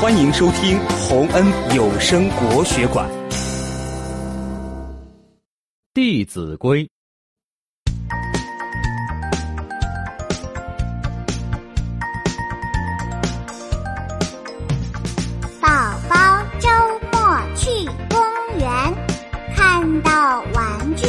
欢迎收听洪恩有声国学馆。弟子规。宝宝周末去公园看到玩具